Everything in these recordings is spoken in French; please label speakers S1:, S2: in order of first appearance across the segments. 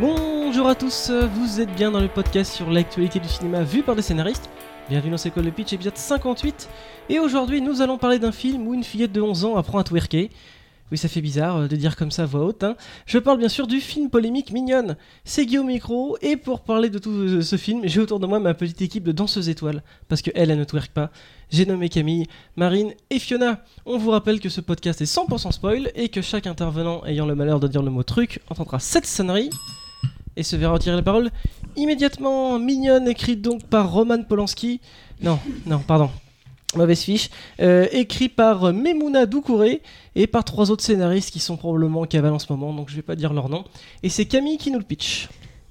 S1: Bonjour à tous, vous êtes bien dans le podcast sur l'actualité du cinéma vu par des scénaristes. Bienvenue dans C'est quoi le pitch épisode 58. Et aujourd'hui nous allons parler d'un film où une fillette de 11 ans apprend à twerker. Oui, ça fait bizarre euh, de dire comme ça voix haute. hein. Je parle bien sûr du film polémique Mignonne. C'est Guillaume Micro, et pour parler de tout euh, ce film, j'ai autour de moi ma petite équipe de danseuses étoiles, parce que elle, elle ne twerk pas. J'ai nommé Camille, Marine et Fiona. On vous rappelle que ce podcast est 100% spoil, et que chaque intervenant ayant le malheur de dire le mot truc entendra cette sonnerie, et se verra retirer la parole immédiatement. Mignonne, écrite donc par Roman Polanski. Non, non, pardon. Mauvaise fiche. Euh, écrit par Memouna Doucouré et par trois autres scénaristes qui sont probablement en cavale en ce moment, donc je vais pas dire leur nom. Et c'est Camille qui nous le pitch.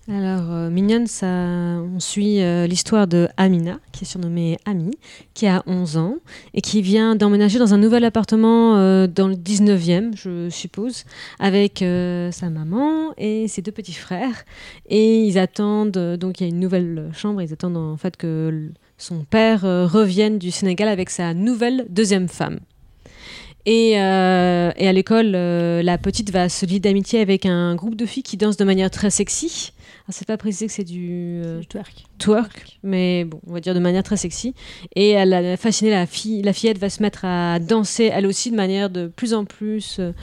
S2: Alors, euh, Mignonne, on suit euh, l'histoire de Amina, qui est surnommée Ami, qui a 11 ans et qui vient d'emménager dans un nouvel appartement euh, dans le 19e, je suppose, avec euh, sa maman et ses deux petits frères. Et ils attendent, donc il y a une nouvelle chambre, ils attendent en fait que son père revienne du Sénégal avec sa nouvelle deuxième femme. Et, à l'école, la petite va se lier d'amitié avec un groupe de filles qui dansent de manière très sexy. Alors, c'est pas précisé que c'est du euh,
S3: twerk.
S2: twerk, mais bon, on va dire de manière très sexy. Et elle a fasciné la fille. La fillette va se mettre à danser, elle aussi, de manière de plus en plus euh,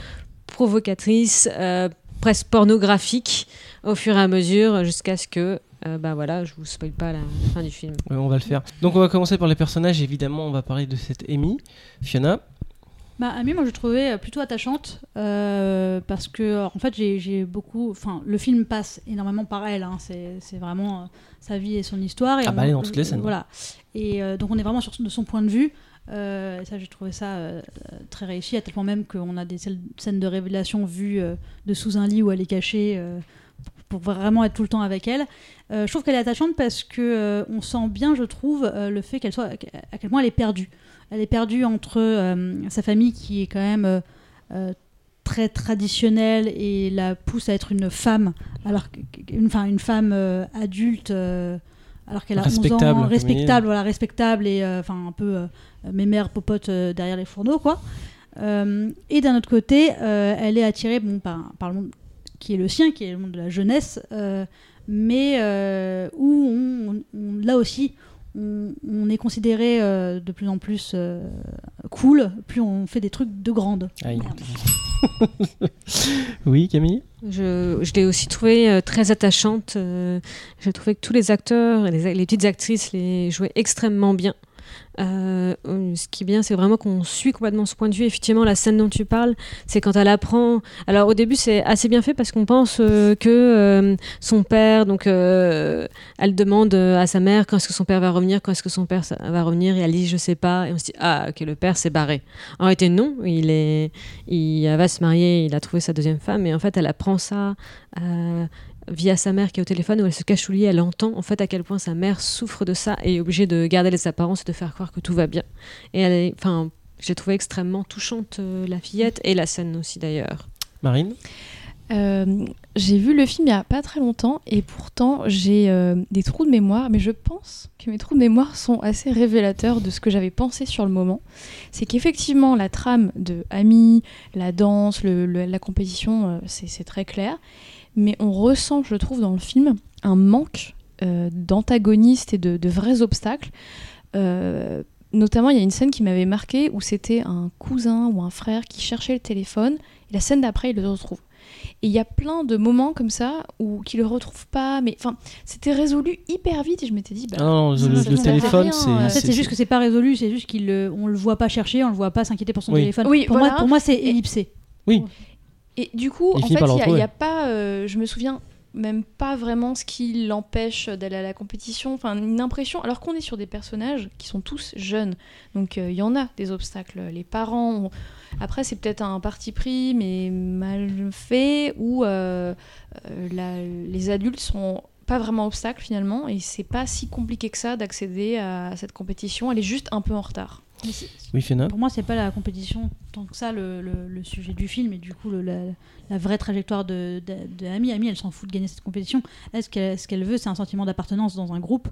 S2: provocatrice, euh, presque pornographique, au fur et à mesure, jusqu'à ce que, euh, bah voilà, je vous spoil pas la fin du film.
S1: Ouais, on va le faire. Donc on va commencer par les personnages, évidemment, on va parler de cette Amy. Fiona,
S3: Bah, Amy, moi, je trouvais euh, plutôt attachante euh, parce que, en fait, j'ai beaucoup. Enfin, le film passe énormément par elle. hein. C'est vraiment euh, sa vie et son histoire. Et
S1: Ah bah,
S3: on-
S1: elle est dans toutes les scènes.
S3: Voilà. Et euh, donc, on est vraiment sur, de son point de vue. Et ça, j'ai trouvé ça très réussi, à tel point même qu'on a des scènes de révélation vues de sous un lit où elle est cachée pour vraiment être tout le temps avec elle. Je trouve qu'elle est attachante parce que on sent bien, je trouve, le fait qu'elle soit à quel point elle est perdue. Elle est perdue entre euh, sa famille qui est quand même euh, euh, très traditionnelle et la pousse à être une femme, alors une, enfin, une femme euh, adulte, alors qu'elle a 11
S1: Respectable,
S3: ans, respectable, voilà, respectable et enfin un peu euh, mémère popote euh, derrière les fourneaux, quoi. Et d'un autre côté, elle est attirée bon, par, par le monde qui est le sien, qui est le monde de la jeunesse, mais où on, on- là aussi on, on est considéré euh, de plus en plus euh, cool, plus on fait des trucs de grande.
S1: Aïe. oui, Camille?
S2: Je, je l'ai aussi trouvée euh, très attachante. euh, J'ai trouvé que tous les acteurs et les, les petites actrices les jouaient extrêmement bien. Euh, euh, ce qui est bien, c'est vraiment qu'on suit complètement ce point de vue. Effectivement, la scène dont tu parles, c'est quand elle apprend. Alors, au début, c'est assez bien fait parce qu'on pense euh, que son père, donc, elle demande à sa mère quand est-ce que son père va revenir, quand est-ce que son père va revenir, et elle dit je sais pas. Et on se dit ah, ok, le père s'est barré. En réalité, non, il est, il va se marier, il a trouvé sa deuxième femme, et en fait, elle apprend ça via sa mère qui est au téléphone, où elle se cache sous le lit, elle entend en fait à quel point sa mère souffre de ça et est obligée de garder les apparences et de faire croire que tout va bien. Et elle est, enfin, j'ai trouvé extrêmement touchante euh, la fillette et la scène aussi d'ailleurs.
S1: Marine?
S4: Euh, j'ai vu le film il y a pas très longtemps et pourtant j'ai euh, des trous de mémoire, mais je pense que mes trous de mémoire sont assez révélateurs de ce que j'avais pensé sur le moment. C'est qu'effectivement la trame de Ami, la danse, le- le- la compétition, euh, c'est très clair, mais on ressent, je trouve, dans le film un manque euh, d'antagonistes et de, de vrais obstacles. Euh, notamment, il y a une scène qui m'avait marqué où c'était un cousin ou un frère qui cherchait le téléphone et la scène d'après, il le retrouve. Et il y a plein de moments comme ça où qu'il le retrouve pas, mais enfin, c'était résolu hyper vite et je m'étais dit, bah,
S1: Ah non, le,
S4: ça,
S1: le-
S4: ça
S1: le téléphone, c'est.
S4: euh,
S3: En fait,
S1: c'est-
S3: juste que c'est pas résolu, c'est juste qu'on on le voit pas chercher, on le voit pas s'inquiéter pour son
S1: Oui.
S3: téléphone.
S4: Oui,
S3: pour,
S4: voilà.
S3: moi, pour moi, c'est ellipsé.
S4: Et du coup,
S1: Il
S4: en fait, il n'y a, pas, euh, je me souviens même pas vraiment ce qui l'empêche d'aller à la compétition, enfin une impression, alors qu'on est sur des personnages qui sont tous jeunes, donc euh, il y en a des obstacles. Les parents, ont- après c'est peut-être un parti pris, mais mal fait, où euh, euh, la- les adultes sont pas vraiment obstacles finalement, et c'est pas si compliqué que ça d'accéder à cette compétition, elle est juste un peu en retard.
S1: Oui, Fena.
S3: Pour moi, c'est pas la compétition tant que ça le, le- le sujet du film et du coup le- la, la vraie trajectoire de, de, de Amy. Amy, elle s'en fout de gagner cette compétition. Elle, ce qu'elle ce qu'elle veut, c'est un sentiment d'appartenance dans un groupe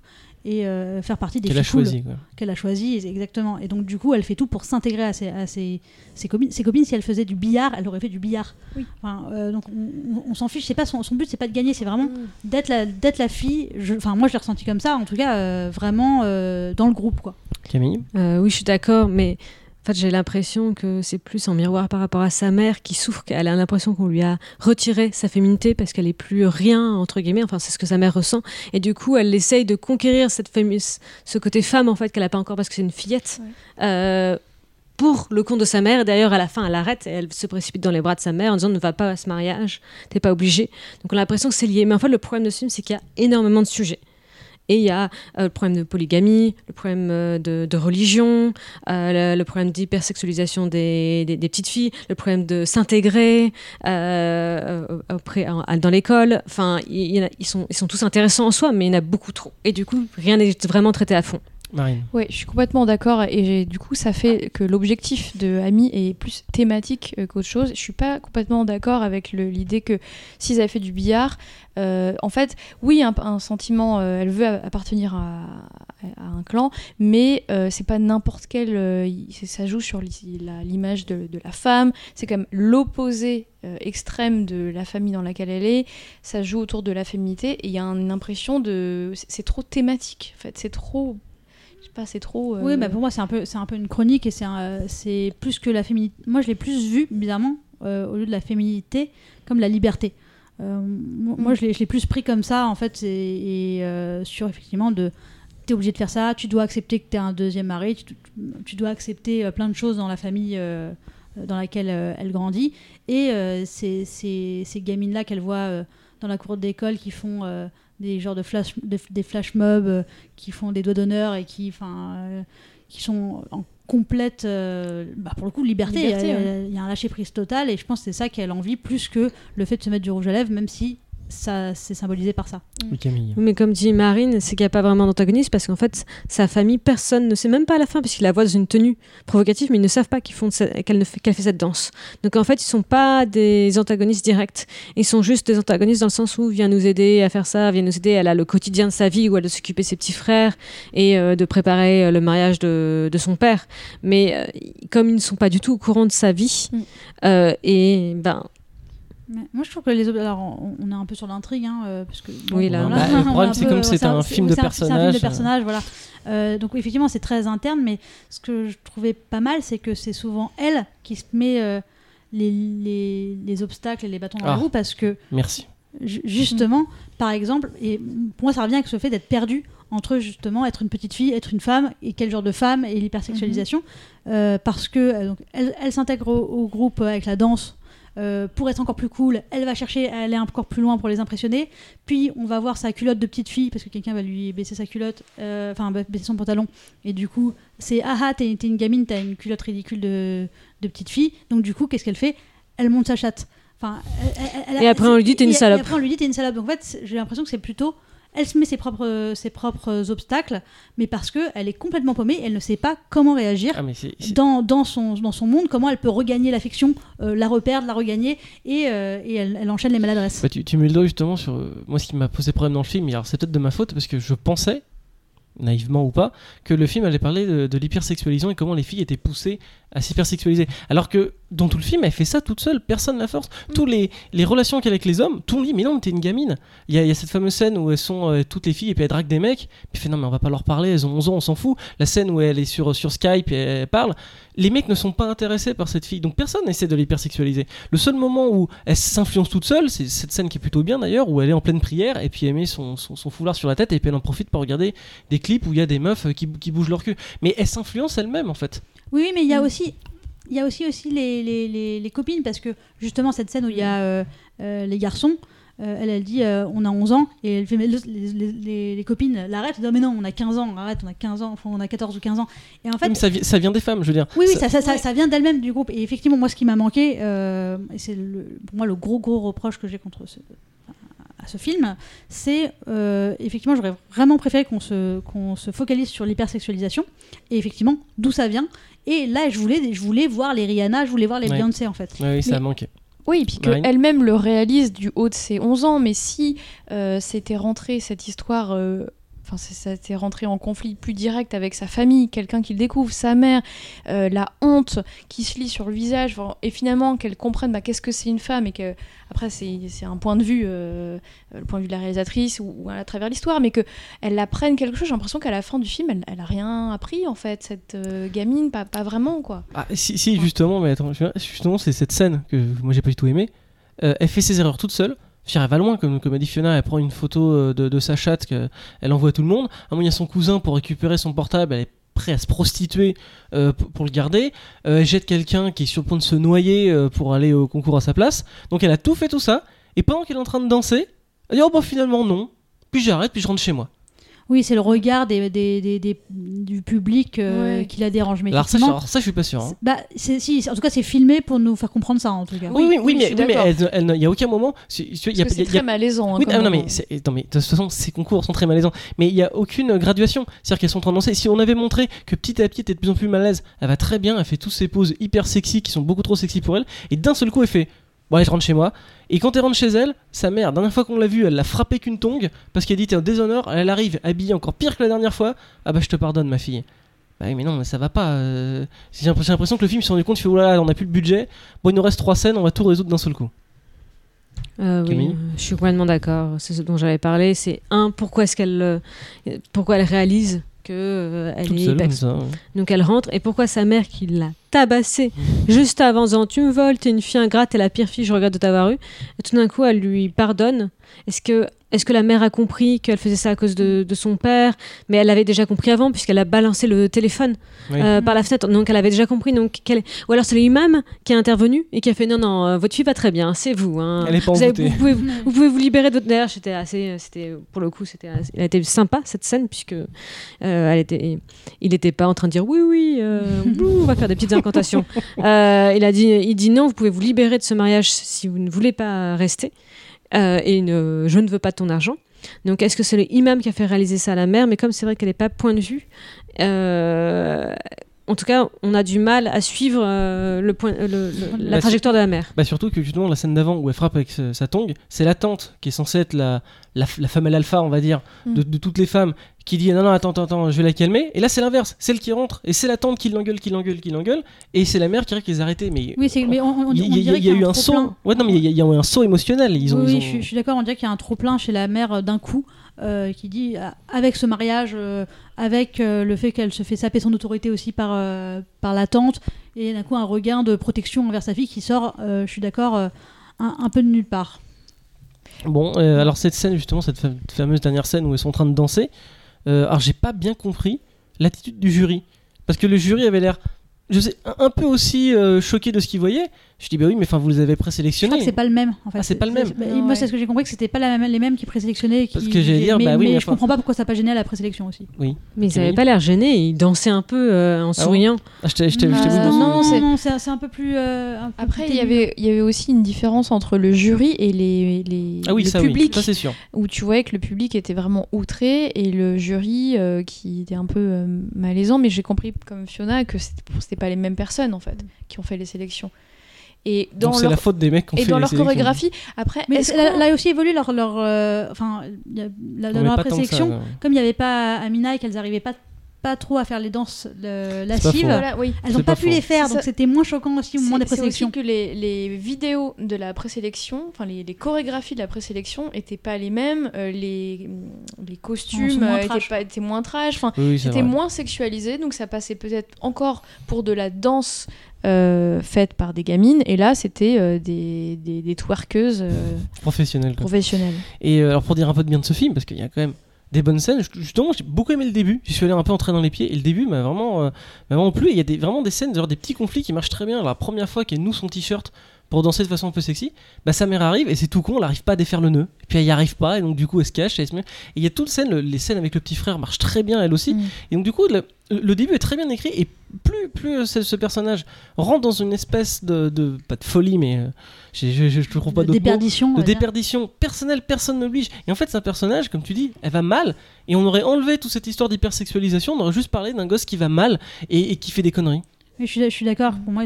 S3: et euh, faire partie des
S1: Qu'elle a
S3: cool
S1: choisi. quoi.
S3: qu'elle a choisi exactement. Et donc du coup, elle fait tout pour s'intégrer à ses, à ses, ses copines. Ses copines, si elle faisait du billard, elle aurait fait du billard.
S4: Oui.
S3: Enfin, euh, donc on, on- on s'en fiche. C'est pas son, son but, c'est pas de gagner, c'est vraiment d'être la, d'être la fille. Je- Enfin, moi, je l'ai ressenti comme ça. En tout cas, euh, vraiment euh, dans le groupe, quoi.
S1: Camille?
S2: Euh, oui, je suis d'accord, mais en fait, j'ai l'impression que c'est plus en miroir par rapport à sa mère qui souffre. qu'elle a l'impression qu'on lui a retiré sa féminité parce qu'elle est plus rien entre guillemets. Enfin, c'est ce que sa mère ressent. Et du coup, elle essaye de conquérir cette ce côté femme en fait qu'elle a pas encore parce que c'est une fillette. Euh, pour le compte de sa mère, d'ailleurs à la fin elle arrête et elle se précipite dans les bras de sa mère en disant ne va pas à ce mariage, t'es pas obligé. Donc on a l'impression que c'est lié. Mais en fait le problème de ce film c'est qu'il y a énormément de sujets. Et il y a euh, le problème de polygamie, le problème euh, de, religion, euh, le, problème d'hypersexualisation des, petites filles, le problème de s'intégrer dans l'école. Enfin, ils, sont, ils sont tous intéressants en soi, mais il y en a beaucoup trop. Et du coup, rien n'est vraiment traité à fond.
S1: Marine.
S4: Ouais, je suis complètement d'accord et du coup ça fait que l'objectif de Ami est plus thématique euh, qu'autre chose. Je suis pas complètement d'accord avec l'idée que s'ils avaient fait du billard, euh, en fait, oui, un, sentiment, euh, elle veut appartenir à, un clan, mais euh, c'est pas n'importe quel. ça joue sur l'image de, la femme. C'est comme l'opposé euh, extrême de la famille dans laquelle elle est. Ça joue autour de la féminité et il y a une impression de, c'est trop thématique. En fait, c'est trop pas, c'est trop. euh,
S3: Oui, bah pour moi, c'est un, peu, un peu une chronique et c'est, plus que la féminité. Moi, je l'ai plus vu, bizarrement, euh, au lieu de la féminité, comme la liberté. Euh, mo- Moi, je l'ai, je l'ai plus pris comme ça, en fait, et, et, sur effectivement de. T'es obligé de faire ça, tu dois accepter que t'es un deuxième mari, tu, tu dois accepter plein de choses dans la famille dans laquelle elle grandit. Et ces, ces, ces gamines-là qu'elle voit dans la cour d'école qui font des genres de flash, de- des flash mobs, euh, qui font des doigts d'honneur et qui, enfin, euh, qui sont en complète, euh, bah, pour le coup, liberté.
S4: Liberté,
S3: il, y a,
S4: ouais.
S3: il y a un lâcher prise total et je pense que c'est ça qu'elle a envie plus que le fait de se mettre du rouge à lèvres, même si ça c'est symbolisé par ça.
S1: Oui, Camille.
S2: Mais comme dit Marine, c'est qu'il n'y a pas vraiment d'antagoniste parce qu'en fait, sa famille, personne ne sait même pas à la fin, parce qu'il la voit dans une tenue provocative, mais ils ne savent pas qu'ils font qu'elle ne fait, cette danse. Donc en fait, ils sont pas des antagonistes directs. Ils sont juste des antagonistes dans le sens où vient nous aider à faire ça, vient nous aider. Elle a le quotidien de sa vie où elle doit s'occuper de ses petits frères et euh, de préparer euh, le mariage de, de son père. Mais euh, comme ils ne sont pas du tout au courant de sa vie,
S4: Mm.
S2: euh, et ben
S3: Mais moi, je trouve que les alors on, est un peu sur l'intrigue, hein, euh, parce que bon,
S2: Oui, là,
S1: le problème, c'est comme c'est un film de
S3: c'est un- C'est un film
S1: personnages,
S3: de personnages, voilà. Euh, donc effectivement, c'est très interne, mais ce que je trouvais pas mal, c'est que c'est souvent elle qui se met euh, les, les, les obstacles et les bâtons dans
S1: Ah.
S3: les roues, parce que
S1: Merci.
S3: ju- justement, par exemple, et pour moi, ça revient avec ce fait d'être perdu entre justement être une petite fille, être une femme, et quel genre de femme, et l'hypersexualisation, Euh, parce que donc, elle, elle s'intègre au, au groupe avec la danse. Euh, pour être encore plus cool, elle va chercher à aller encore plus loin pour les impressionner. Puis on va voir sa culotte de petite fille parce que quelqu'un va lui baisser sa culotte, euh, enfin ba- baisser son pantalon. Et du coup, c'est ah ah, t'es une gamine, t'as une culotte ridicule de, de petite fille. Donc du coup, qu'est-ce qu'elle fait? Elle monte sa chatte. Enfin, elle- elle- elle-
S2: Et après, on lui dit, t'es une
S3: et- et
S2: salope.
S3: après on lui dit t'es une salope. Donc en fait, j'ai l'impression que c'est plutôt elle se met ses propres, ses propres obstacles, mais parce que elle est complètement paumée, elle ne sait pas comment réagir
S1: Ah,
S3: dans, dans, son, dans son monde, comment elle peut regagner l'affection, euh, la reperdre, la regagner, et, euh, et elle, elle enchaîne les maladresses.
S1: Bah, tu, tu mets le doigt justement sur euh, moi ce qui m'a posé problème dans le film. et Alors c'est peut-être de ma faute parce que je pensais, naïvement ou pas, que le film allait parler de, de l'hypersexualisation et comment les filles étaient poussées à s'hypersexualiser. Alors que dans tout le film, elle fait ça toute seule, personne la force. Tous les, les relations qu'elle a avec les hommes, tout le monde dit mais non, mais t'es une gamine. Il y, a, il y a cette fameuse scène où elles sont euh, toutes les filles et puis elles draguent des mecs. Puis elle fait non mais on va pas leur parler, elles ont 11 ans, on s'en fout. La scène où elle est sur, sur Skype et elle parle, les mecs ne sont pas intéressés par cette fille. Donc personne n'essaie de l'hypersexualiser. Le seul moment où elle s'influence toute seule, c'est cette scène qui est plutôt bien d'ailleurs, où elle est en pleine prière et puis elle met son, son, son foulard sur la tête et puis elle en profite pour regarder des clips où il y a des meufs euh, qui, qui bougent leur cul. Mais elle s'influence elle-même en fait.
S3: Oui, mais il y a
S4: Mm.
S3: aussi, il y a aussi, aussi les, les, les, les copines, parce que justement, cette scène où il y a euh, euh, les garçons, euh, elle, elle dit euh, on a 11 ans, et elle fait, mais les, les, les- les copines l'arrêtent, dit, mais non, on a 15 ans, arrête, on a 15 ans, enfin, on a 14 ou 15 ans. Et en fait,
S1: Même ça, vi- ça vient des femmes, je veux dire.
S3: Oui, oui,
S1: Ça-
S3: ça, ça, ça,
S4: Ouais.
S3: ça vient d'elle-même du groupe. Et effectivement, moi, ce qui m'a manqué, euh, et c'est le- pour moi le gros, gros reproche que j'ai contre ce, à ce film, c'est euh, effectivement, j'aurais vraiment préféré qu'on se, qu'on se focalise sur l'hypersexualisation et effectivement d'où ça vient. Et là, je voulais, je voulais voir les Rihanna, je voulais voir les
S1: Ouais.
S3: Beyoncé en fait.
S1: Ouais, oui, ça
S4: Mais-
S1: a manqué.
S4: Oui, et puis qu'elle-même le réalise du haut de ses 11 ans, mais si euh, c'était rentré cette histoire, euh, enfin c'est- rentré en conflit plus direct avec sa famille, quelqu'un qu'il découvre, sa mère, euh, la honte qui se lit sur le visage, et finalement qu'elle comprenne bah, qu'est-ce que c'est une femme, et que après c'est un point de vue, euh, le point de vue de la réalisatrice ou, ou à travers l'histoire, mais que elle apprenne quelque chose. J'ai l'impression qu'à la fin du film, elle, elle a rien appris en fait, cette euh, gamine, pas, pas vraiment quoi.
S1: Ah, si, si, justement, mais attends, justement, c'est cette scène que moi j'ai pas du tout aimé. Elle fait ses erreurs toute seule. Elle va loin, comme, comme a dit Fiona, elle prend une photo euh, de, sa chatte qu'elle envoie à tout le monde. À moment, il y a son cousin pour récupérer son portable, elle est prête à se prostituer euh, pour, le garder. Euh, elle jette quelqu'un qui est sur le point de se noyer pour aller au concours à sa place. Donc elle a tout fait tout ça. Et pendant qu'elle est en train de danser, elle dit Oh bah finalement non. Puis j'arrête, puis je rentre chez moi.
S3: Oui, c'est le regard des, des- des- des- du public euh,
S4: Ouais.
S3: qui la dérange. Mais
S1: Alors ça, alors ça, je suis pas sûr. hein.
S3: bah, si, en tout cas, c'est filmé pour nous faire comprendre ça en tout cas.
S1: Oui, oui, oui,
S4: oui,
S1: mais il n'y a aucun moment.
S4: c'est
S1: a-
S4: très malaisant. hein,
S1: Oui,
S4: comme
S1: ah, non, mais, non, mais de toute façon, ces concours sont très malaisants. Mais il n'y a aucune graduation. C'est-à-dire qu'elles sont en train de danser. Si on avait montré que petit à petit, elle était de plus en plus mal à l'aise, elle va très bien, elle fait toutes ces poses hyper sexy qui sont beaucoup trop sexy pour elle. Et d'un seul coup, elle fait Bon, allez, je rentre chez moi. Et quand elle rentre chez elle, sa mère, la dernière fois qu'on l'a vue, elle l'a frappée qu'une tongue parce qu'elle dit T'es en déshonneur. Elle arrive habillée encore pire que la dernière fois. Ah bah, je te pardonne, ma fille. Bah oui, mais non, mais ça va pas. euh. J'ai l'impression que le film s'est rendu compte, il fait là, on n'a plus le budget. Bon, il nous reste trois scènes, on va tout résoudre d'un seul coup.
S2: Euh, oui, euh, je suis complètement d'accord. C'est ce dont j'avais parlé. C'est un, pourquoi est-ce qu'elle, euh, pourquoi elle réalise que euh, elle
S1: Toute
S2: est
S1: seule, comme
S2: hyper-
S1: ça. ouais.
S2: Donc elle rentre et pourquoi sa mère qui l'a tabassée juste avant en disant tu me voles, t'es une fille ingrate, t'es la pire fille, je regrette de t'avoir eu. Et tout d'un coup elle lui pardonne. Est-ce que est-ce que la mère a compris qu'elle faisait ça à cause de, de son père? Mais elle l'avait déjà compris avant puisqu'elle a balancé le téléphone
S1: Oui.
S2: euh, par la fenêtre. Donc elle avait déjà compris. Donc quelle- ou alors c'est l'imam qui a intervenu et qui a fait non non euh, votre fille va très bien, c'est vous. hein.
S1: Elle est pas
S2: vous, avez- vous pouvez, vous pouvez vous libérer de votre. D'ailleurs, j'étais assez, c'était pour le coup, c'était, assez- elle a été sympa cette scène puisque euh, elle était, il n'était pas en train de dire oui oui, euh, on va faire des petites incantations. Euh, il a dit, il dit non, vous pouvez vous libérer de ce mariage si vous ne voulez pas rester Euh, et je ne veux pas de ton argent. Donc, est-ce que c'est le imam qui a fait réaliser ça à la mère? Mais comme c'est vrai qu'elle n'est pas point de vue, euh, en tout cas, on a du mal à suivre euh, le point, le- le- la
S1: Bah,
S2: trajectoire de la mère.
S1: Bah surtout que justement la scène d'avant où elle frappe avec ce- sa tongue, c'est la tante qui est censée être la, la, la femelle alpha, on va dire, de,
S4: Mm.
S1: de toutes les femmes, qui dit non non attends attends, attends je vais la calmer. Et là c'est l'inverse, celle qui rentre et c'est la tante qui l'engueule, qui l'engueule, qui l'engueule, et c'est la mère qui arrive qu'ils arrêter. Mais
S3: Oui, c'est- mais on, on- on
S1: il y, a- y y eu
S3: un
S1: un saut. Ouais non mais il y, a- il y a eu un saut émotionnel. Ils ont,
S3: oui,
S1: ils
S3: oui,
S1: ont-
S3: je, suis- je suis d'accord, on dirait qu'il y a un trop-plein chez la mère d'un coup, euh, qui dit, euh, avec ce mariage, euh, avec euh, le fait qu'elle se fait saper son autorité aussi par, par la tante, et d'un coup un regain de protection envers sa fille qui sort, je suis d'accord, un, un peu de nulle part.
S1: Bon, euh, alors cette scène justement, cette fa- fameuse dernière scène où ils sont en train de danser, alors j'ai pas bien compris l'attitude du jury, parce que le jury avait l'air, je sais, un, peu aussi euh, choqué de ce qu'il voyait. Je dis bah oui, mais enfin vous les avez
S3: Je crois
S1: présélectionnés.
S3: que c'est pas le même, en fait.
S1: Ah, c'est pas le même.
S3: bah,
S4: Ah,
S3: moi,
S4: ouais.
S3: c'est ce que j'ai compris, que c'était pas la même- les mêmes qui présélectionnaient. Qui,
S1: Parce que j'allais dire,
S3: mais,
S1: bah oui,
S3: mais
S1: mais
S3: je comprends pas pourquoi ça n'a pas gêné à la présélection aussi.
S1: Oui.
S2: Mais ils n'avaient pas l'air gênés, ils dansaient un peu euh, en
S1: bon
S2: souriant.
S1: Ah, je t'ai vu danser.
S4: non, c'est-
S3: non, c'est un peu plus. euh, un peu
S4: Après, il y, avait, il y avait aussi une différence entre le jury et les, les,
S1: Ah oui,
S4: le
S1: ça
S4: public,
S1: oui, ça c'est sûr.
S4: où tu voyais que le public était vraiment outré et le jury euh, qui était un peu malaisant. Mais j'ai compris, comme Fiona, que c'était c'était pas les mêmes personnes en fait qui ont fait les sélections. Et dans
S1: Donc c'est
S4: leur,
S1: la faute des mecs qui ont
S4: et
S1: fait
S4: dans
S1: les
S4: leur chorégraphie, après,
S3: Mais
S4: est-ce
S3: là, aussi évolue leur. leur euh, enfin, la, la
S1: que ça,
S3: présélection, comme il n'y avait pas Amina et qu'elles n'arrivaient pas, pas trop à faire les danses
S1: pas
S3: lascives,
S1: faux.
S4: Voilà, oui.
S3: elles n'ont pas,
S1: pas
S3: pu
S1: faux.
S3: les faire, donc c'était moins choquant aussi au moment des
S4: C'est- c'est aussi
S3: présélections.
S4: que les, les vidéos de la présélection, enfin les, les chorégraphies de la présélection étaient pas les mêmes, euh, les, costumes
S3: moins
S4: euh, étaient,
S3: trash.
S4: pas, étaient moins trash, enfin
S1: Oui,
S4: c'était moins sexualisé, donc ça passait peut-être encore pour de la danse euh, faite par des gamines, et là c'était euh, des, des, des twerkeuses euh,
S1: professionnel. quoi.
S4: professionnelles.
S1: Et euh, alors pour dire un peu de bien de ce film, parce qu'il y a quand même des bonnes scènes, je- justement j'ai beaucoup aimé le début, j'y suis allé un peu entrer dans les pieds, et le début m'a vraiment, euh, vraiment plu, il y a des, vraiment des scènes, des petits conflits qui marchent très bien. La première fois qu'elle noue son t-shirt pour danser de façon un peu sexy. Bah sa mère arrive et c'est tout con, elle arrive pas à défaire le nœud. Et puis elle y arrive pas et donc du coup elle se cache. Et il y a toutes scènes, les scènes avec le petit frère marchent très bien elle aussi.
S4: Mm.
S1: Et donc du coup le, le début est très bien écrit et plus plus ce, ce personnage rentre dans une espèce de, de pas de folie mais euh, je, je, je, je trouve pas
S3: de
S1: mots
S3: déperdition. on
S1: de déperdition personnelle, personne n'oblige. Et en fait, c'est un personnage, comme tu dis, elle va mal. Et on aurait enlevé toute cette histoire d'hypersexualisation, on aurait juste parlé d'un gosse qui va mal et, et qui fait des conneries.
S3: Je suis, d'accord. Pour moi,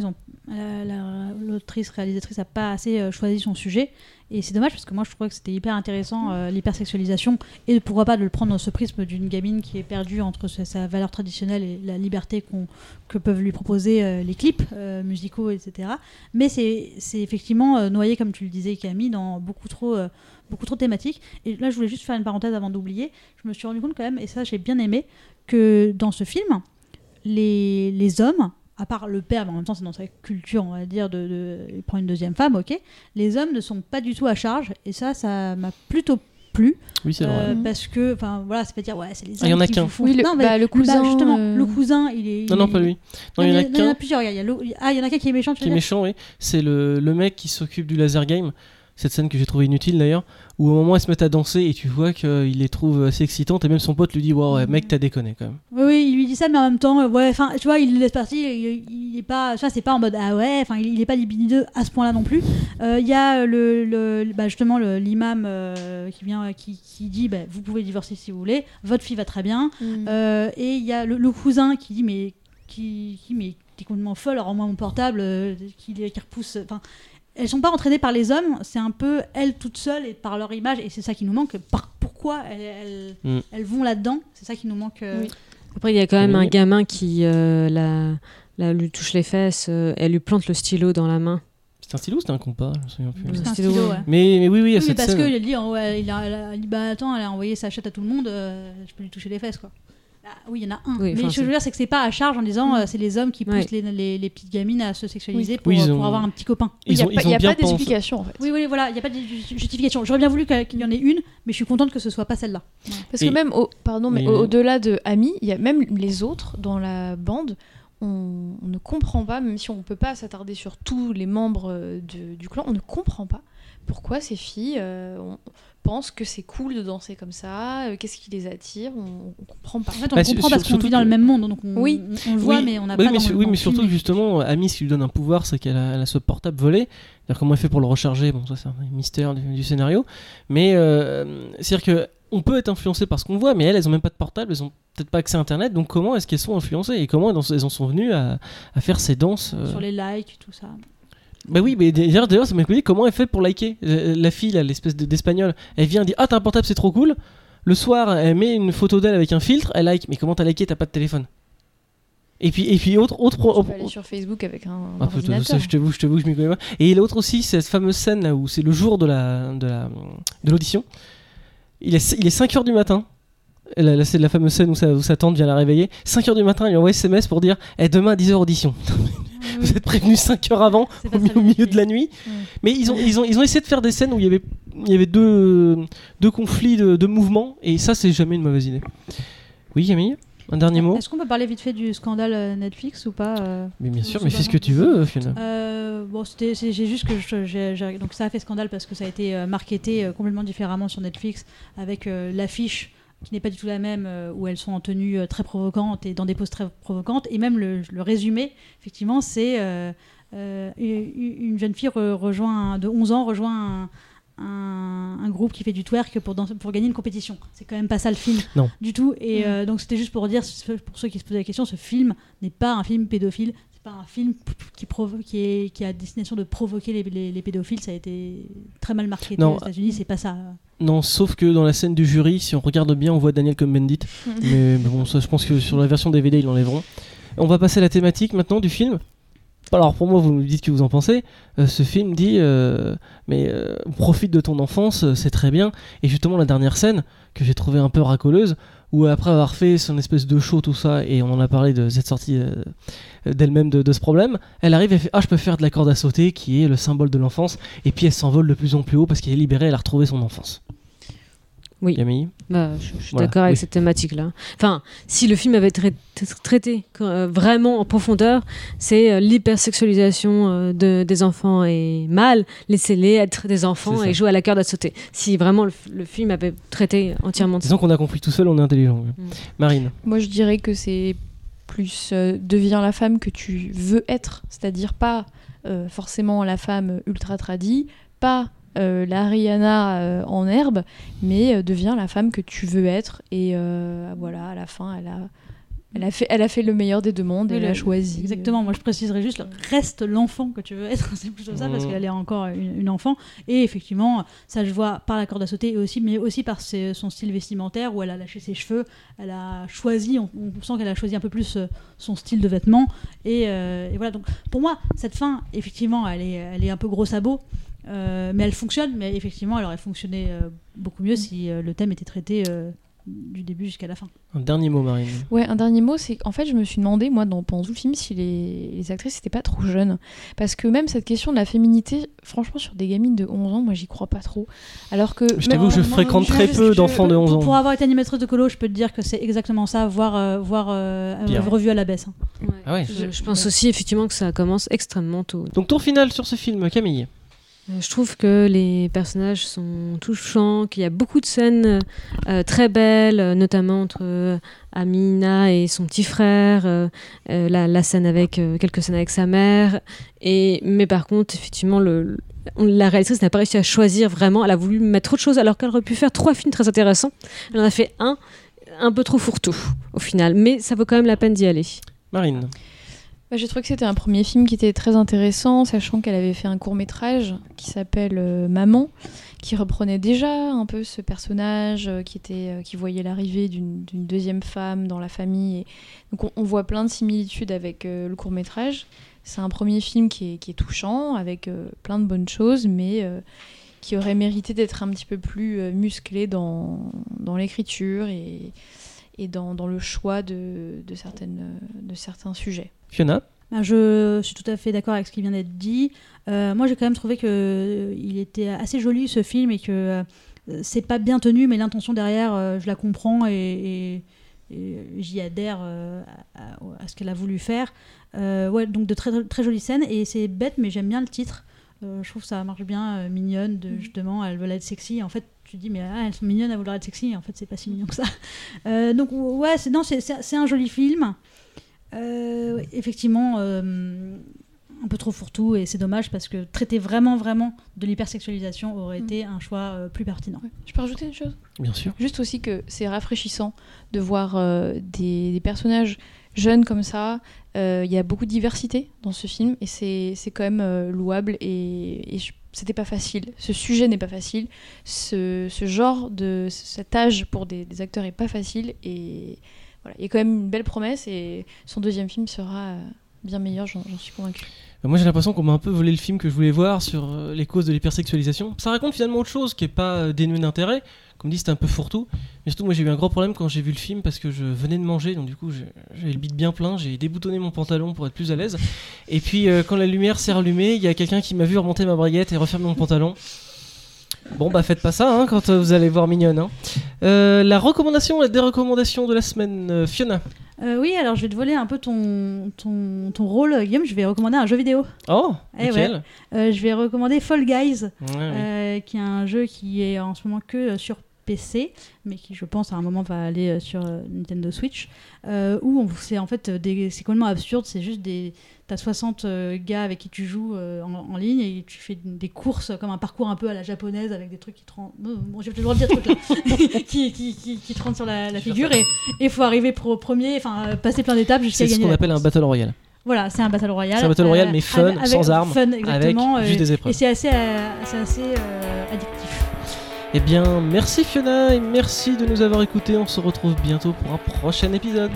S3: l'autrice réalisatrice a pas assez euh, choisi son sujet et c'est dommage parce que moi je trouvais que c'était hyper intéressant euh, l'hypersexualisation et pourquoi pas de le prendre dans ce prisme d'une gamine qui est perdue entre sa, valeur traditionnelle et la liberté que peuvent lui proposer euh, les clips musicaux etc. Mais c'est effectivement noyé comme tu le disais Camille dans beaucoup trop beaucoup trop de thématiques et là je voulais juste faire une parenthèse avant d'oublier. Je me suis rendu compte quand même et ça j'ai bien aimé que dans ce film les hommes, à part le père, mais en même temps c'est dans sa culture, on va dire, de, de- il prend une deuxième femme, ok, les hommes ne sont pas du tout à charge, et ça, ça m'a plutôt plu,
S1: Oui, c'est
S3: euh,
S1: vrai.
S4: Mhm.
S3: parce que, enfin voilà, c'est pas dire, ouais, c'est les hommes
S1: Ah, il y en a
S3: qui
S1: qu'un.
S4: Oui, le-
S3: non, mais-
S4: bah, le cousin,
S3: justement,
S4: euh,
S3: le cousin, il est...
S1: Non,
S3: il
S1: non, pas lui. Non, il y en a
S3: il y en a
S1: qu'un
S3: plusieurs, il y a le- ah, il y en a qu'un qui est méchant, tu
S1: qui est méchant, oui. C'est le, le mec qui s'occupe du laser game. Cette scène que j'ai trouvé inutile d'ailleurs, où au moment où ils se mettent à danser et tu vois qu'il les trouve assez excitantes, et même son pote lui dit Ouais, ouais, mec, t'as déconné quand même.
S3: Oui, ça, mais en même temps, euh, ouais, enfin, tu vois, il le laisse partir, il, il est pas, ça, c'est pas en mode ah ouais, enfin, il, il est pas libidineux à ce point-là non plus. Euh, Il y a le, le- bah, justement l'imam euh, qui vient, qui, qui dit, bah, vous pouvez divorcer si vous voulez, votre fille va très bien.
S4: Mm.
S3: Euh, et il y a le, le cousin qui dit, mais qui, qui mais t'es complètement folle, rends-moi mon portable, euh, qui, qui repousse, enfin. Elles sont pas entraînées par les hommes, c'est un peu elles toutes seules et par leur image, et c'est ça qui nous manque. Par, pourquoi elles, elles,
S1: Mm.
S3: elles vont là-dedans? C'est ça qui nous manque. euh,
S4: Oui.
S2: Après, il y a quand même un gamin qui euh, la, la- lui touche les fesses, euh, elle lui plante le stylo dans la main.
S1: C'était un stylo ou c'était un compas Je me souviens plus.
S2: Ouais.
S3: C'est un
S2: stylo, ouais.
S1: Mais, mais oui, oui, cette
S3: parce
S1: scène.
S3: qu'il a dit, oh, ouais, il, a, elle a dit, bah attends, elle a envoyé sa chatte à tout le monde, euh, je peux lui toucher les fesses, quoi. Ah, oui, il y en a un.
S2: Oui,
S3: mais ce que je veux dire, c'est que c'est pas à charge en disant, euh, c'est les hommes qui poussent
S2: Ouais.
S3: les, les- les petites gamines à se sexualiser pour,
S1: Oui,
S3: avoir un petit copain.
S4: Il n'y a
S1: ont,
S4: pas, d'explication en fait.
S3: Oui, oui, voilà, il n'y a pas de ju- justification. J'aurais bien voulu qu'il y en ait une, mais je suis contente que ce soit pas celle-là.
S4: Parce
S1: Et-
S4: que même, au, pardon, mais
S1: mais-
S4: au- au-delà de Ami, il y a même les autres dans la bande. On, on ne comprend pas, même si on ne peut pas s'attarder sur tous les membres euh, de- du clan, on ne comprend pas pourquoi ces filles euh, on- pensent que c'est cool de danser comme ça, euh, qu'est-ce qui les attire, on, on comprend pas.
S3: En fait, on
S1: Bah,
S3: comprend
S1: sur-
S3: parce qu'on vit dans le même monde, donc on,
S4: Oui.
S3: on, on le voit,
S1: Oui,
S3: mais on n'a
S1: oui,
S3: pas
S1: mais,
S3: dans
S1: oui, mais surtout que justement, Amy, ce qui lui donne un pouvoir, c'est qu'elle a, elle a ce portable volé. C'est-à-dire comment elle fait pour le recharger, bon, ça c'est un mystère du, du scénario. Mais euh, c'est-à-dire que on peut être influencé par ce qu'on voit, mais elles, elles ont même pas de portable, elles ont peut-être pas accès à Internet. Donc comment est-ce qu'elles sont influencées et comment elles en, elles en sont venues à, à faire ces danses euh,
S3: Sur les likes, tout ça.
S1: Bah oui, mais d'ailleurs, d'ailleurs, ça m'a dit comment elle fait pour liker Euh, La fille, là, l'espèce de- d'espagnol, elle vient dire Ah, t'as un portable, c'est trop cool. Le soir, elle met une photo d'elle avec un filtre, elle like. Mais comment t'as liké? T'as pas de téléphone. Et puis, et puis autre, autre,
S4: Tu peux aller sur Facebook avec un
S1: ah,
S4: ordinateur.
S1: ça, je t'avoue, je t'avoue, je m'y connais pas. Et l'autre aussi, c'est cette fameuse scène là où c'est le jour de la de la de l'audition. Il est il est 5 heures du matin. Là, là, c'est la fameuse scène où sa, où sa tante vient la réveiller. 5 heures du matin, il lui envoie SMS pour dire eh, demain à 10h audition. Vous êtes prévenu 5 heures avant, au, mi- milieu de la nuit.
S4: Mm.
S1: Mais ils ont, ils, ont, ils ont essayé de faire des scènes où il y avait, il y avait deux, deux conflits de, de mouvements, et ça, c'est jamais une mauvaise idée. Oui, Camille Un dernier mot?
S3: Est-ce qu'on peut parler vite fait du scandale euh, Netflix ou pas euh
S1: Mais bien sûr, mais fais ce que tu veux, Fiona.
S3: Euh, bon, c'était, j'ai juste que je- donc ça a fait scandale parce que ça a été marketé complètement différemment sur Netflix avec euh, l'affiche qui n'est pas du tout la même euh, où elles sont en tenue euh, très provocante et dans des poses très provocantes et même le, le résumé effectivement c'est euh, euh, une une jeune fille re- rejoint un- de 11 ans rejoint un, un- un groupe qui fait du twerk pour, danser- pour gagner une compétition. C'est quand même pas ça le film
S1: Non.
S3: du tout. Et
S4: Mm.
S3: euh, donc c'était juste pour dire, pour ceux qui se posaient la question, ce film n'est pas un film pédophile. Pas un film qui, provo- qui, est, qui a destination de provoquer les, les- les pédophiles. Ça a été très mal marqué
S1: Non.
S3: aux États-Unis. C'est pas ça.
S1: Non, sauf que dans la scène du jury, si on regarde bien, on voit Daniel comme Bendit. mais bon, ça, je pense que sur la version DVD, ils l'enlèveront. On va passer à la thématique maintenant du film. Alors pour moi, vous me dites ce que vous en pensez. Euh, ce film dit, euh, mais euh, profite de ton enfance, c'est très bien. Et justement la dernière scène que j'ai trouvée un peu racoleuse, où après avoir fait son espèce de show tout ça, et on en a parlé de cette sortie euh, d'elle-même de, de ce problème, elle arrive et fait ah je peux faire de la corde à sauter qui est le symbole de l'enfance, et puis elle s'envole de plus en plus haut parce qu'elle est libérée, elle a retrouvé son enfance.
S2: Oui.
S1: Camille
S2: Bah, je, je suis
S1: Voilà,
S2: d'accord avec
S1: oui.
S2: cette thématique-là. Enfin, si le film avait trai- tra- traité euh, vraiment en profondeur, c'est euh, l'hypersexualisation euh, de, des enfants et mâles. Laissez-les être des enfants et jouer à la corde à sauter. Si vraiment le, film avait traité entièrement de ça.
S1: Disons qu'on a compris tout seul, on est intelligent.
S2: Mm.
S1: Marine
S4: Moi, je dirais que c'est plus euh, deviens la femme que tu veux être, c'est-à-dire pas euh, forcément la femme ultra tradie, pas euh, la Rihanna euh, en herbe, mais euh, deviens la femme que tu veux être. Et euh, voilà, à la fin, elle a, elle a, fait, elle a fait le meilleur des deux mondes et
S3: Oui,
S4: elle
S3: le-
S4: a choisi.
S3: Exactement, moi je préciserais juste, reste l'enfant que tu veux être, c'est plutôt ça, parce
S1: Mhm.
S3: qu'elle est encore une, une enfant. Et effectivement, ça je vois par la corde à sauter, et aussi, mais aussi par ses- son style vestimentaire, où elle a lâché ses cheveux, elle a choisi, on, on sent qu'elle a choisi un peu plus son style de vêtements. Et, euh, et voilà, donc pour moi, cette fin, effectivement, elle est, elle est un peu gros sabot. Euh, mais elle fonctionne, mais effectivement, elle aurait fonctionné euh, beaucoup mieux si euh, le thème était traité euh, du début jusqu'à la fin.
S1: Un dernier mot, Marine.
S4: Ouais, un dernier mot, c'est qu'en fait, je me suis demandé, moi, dans, pendant tout le film, si les, les actrices n'étaient pas trop jeunes. Parce que même cette question de la féminité, franchement, sur des gamines de 11 ans, moi, j'y crois pas trop. Alors que.
S1: Je t'avoue que je fréquente
S3: je-
S1: très peu d'enfants de
S3: pour-
S1: 11 ans.
S3: Pour avoir été animatrice de colo, je peux te dire que c'est exactement ça, voire, euh, voire euh,
S1: Pire.
S3: revu à la baisse. hein.
S1: Ah ouais.
S2: Je, je pense aussi effectivement que ça commence extrêmement tôt.
S1: Donc tour final sur ce film, Camille.
S2: Euh, Je trouve que les personnages sont touchants, qu'il y a beaucoup de scènes euh, très belles, euh, notamment entre Amina et son petit frère, la, scène avec quelques scènes avec sa mère. Et mais par contre, effectivement, la réalisatrice n'a pas réussi à choisir vraiment. Elle a voulu mettre trop de choses alors qu'elle aurait pu faire trois films très intéressants. Elle en a fait un un peu trop fourre-tout au final, mais ça vaut quand même la peine d'y aller.
S1: Marine.
S4: Bah, J'ai trouvé que c'était un premier film qui était très intéressant, sachant qu'elle avait fait un court métrage qui s'appelle euh, Maman, qui reprenait déjà un peu ce personnage euh, qui, était, euh, qui voyait l'arrivée d'une deuxième femme dans la famille. Donc on, voit plein de similitudes avec le court métrage. C'est un premier film qui est, touchant, avec plein de bonnes choses, mais qui aurait mérité d'être un petit peu plus musclé dans, dans l'écriture et, et dans, dans le choix de, de, certaines, de certains sujets.
S1: Fiona.
S3: Ben, je suis tout à fait d'accord avec ce qui vient d'être dit. Euh, moi, j'ai quand même trouvé que euh, il était assez joli ce film et que euh, c'est pas bien tenu, mais l'intention derrière, euh, je la comprends et, et- et j'y adhère euh, à, ce qu'elle a voulu faire. Euh, ouais, donc de très, très jolies scènes et c'est bête, mais j'aime bien le titre. Euh, je trouve que ça marche bien, euh, mignonne, de, justement, elles veulent être sexy. En fait, tu te dis, mais ah, elles sont mignonnes à vouloir être sexy. En fait, c'est pas si mignon que ça. Euh, donc, ouais, c'est, non, c'est, un joli film. Euh, effectivement, euh, un peu trop fourre-tout et c'est dommage parce que traiter vraiment, vraiment de l'hypersexualisation aurait
S4: Mm.
S3: été un choix euh, plus pertinent.
S4: Je peux rajouter une chose?
S1: Bien sûr.
S4: Juste aussi que c'est rafraîchissant de voir euh, des, des personnages jeunes comme ça. Euh, Il y a beaucoup de diversité dans ce film et c'est c'est quand même euh, louable et, et je- c'était pas facile. Ce sujet n'est pas facile. Ce, ce genre de cet âge pour des, des acteurs est pas facile et voilà. Il y a quand même une belle promesse et son deuxième film sera euh, bien meilleur, j'en suis convaincue.
S1: Euh, Moi j'ai l'impression qu'on m'a un peu volé le film que je voulais voir sur euh, les causes de l'hypersexualisation. Ça raconte finalement autre chose qui est pas dénué d'intérêt. Comme dit, c'était un peu fourre-tout. Mais surtout, moi j'ai eu un gros problème quand j'ai vu le film parce que je venais de manger, donc du coup j'avais le bide bien plein, j'ai déboutonné mon pantalon pour être plus à l'aise. Et puis euh, quand la lumière s'est rallumée, il y a quelqu'un qui m'a vu remonter ma braguette et refermer mon pantalon. Bon bah faites pas ça hein, quand euh, vous allez voir Mignonne. hein. Euh, la recommandation, la dérecommandation de la semaine, euh, Fiona.
S3: Euh, oui, alors je vais te voler un peu ton, ton, ton rôle, Guillaume. Je vais recommander un jeu vidéo.
S1: Oh,
S3: Eh Euh, je vais recommander Fall Guys.
S1: Ouais, oui.
S3: Euh, qui est un jeu qui est en ce moment que sur PC, mais qui je pense à un moment va aller euh, sur euh, Nintendo Switch, euh, où c'est en fait des- c'est complètement absurde, c'est juste des t'as 60 euh, gars avec qui tu joues en, en ligne et tu fais des courses comme un parcours un peu à la japonaise avec des trucs qui te rendent bon j'ai toujours le dire ce truc là qui, qui, qui, qui te rendent sur la, la figure et il faut arriver pro premier enfin passer plein d'étapes jusqu'à
S1: C'est ce
S3: gagner
S1: qu'on appelle un battle royale.
S3: voilà c'est un battle royale
S1: C'est un battle royale,
S3: euh,
S1: mais fun,
S3: avec-
S1: sans armes,
S3: fun,
S1: Avec
S3: exactement
S1: juste
S3: euh,
S1: des
S3: et
S1: épreuves.
S3: c'est assez euh, c'est assez euh, addictif
S1: Eh bien, merci Fiona et merci de nous avoir écoutés. On se retrouve bientôt pour un prochain épisode.